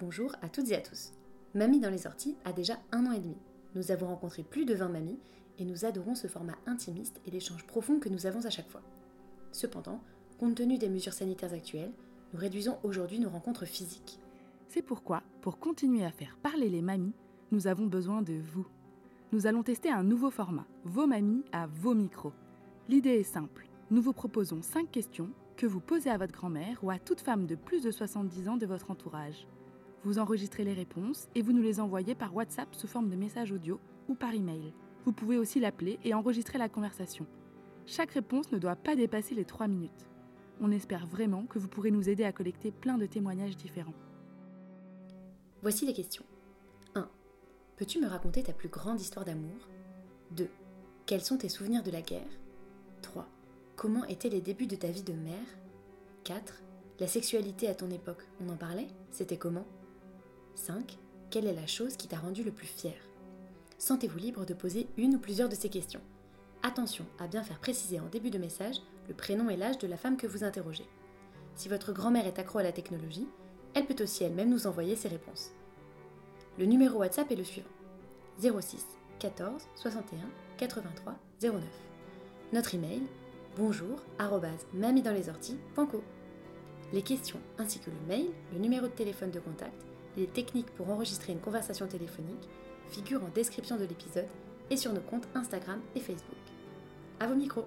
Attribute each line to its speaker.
Speaker 1: Bonjour à toutes et à tous. Mamie dans les orties a déjà un an et demi. Nous avons rencontré plus de 20 mamies et nous adorons ce format intimiste et l'échange profond que nous avons à chaque fois. Cependant, compte tenu des mesures sanitaires actuelles, nous réduisons aujourd'hui nos rencontres physiques.
Speaker 2: C'est pourquoi, pour continuer à faire parler les mamies, nous avons besoin de vous. Nous allons tester un nouveau format, vos mamies à vos micros. L'idée est simple. Nous vous proposons 5 questions que vous posez à votre grand-mère ou à toute femme de plus de 70 ans de votre entourage. Vous enregistrez les réponses et vous nous les envoyez par WhatsApp sous forme de message audio ou par email. Vous pouvez aussi l'appeler et enregistrer la conversation. Chaque réponse ne doit pas dépasser les 3 minutes. On espère vraiment que vous pourrez nous aider à collecter plein de témoignages différents.
Speaker 1: Voici les questions. 1. Peux-tu me raconter ta plus grande histoire d'amour? 2. Quels sont tes souvenirs de la guerre? 3. Comment étaient les débuts de ta vie de mère? 4. La sexualité à ton époque, on en parlait? C'était comment? 5. Quelle est la chose qui t'a rendu le plus fier? Sentez-vous libre de poser une ou plusieurs de ces questions. Attention à bien faire préciser en début de message le prénom et l'âge de la femme que vous interrogez. Si votre grand-mère est accro à la technologie, elle peut aussi elle-même nous envoyer ses réponses. Le numéro WhatsApp est le suivant 06 14 61 83 09. Notre email bonjour Les questions ainsi que le mail, le numéro de téléphone de contact les techniques pour enregistrer une conversation téléphonique figurent en description de l'épisode et sur nos comptes Instagram et Facebook. À vos micros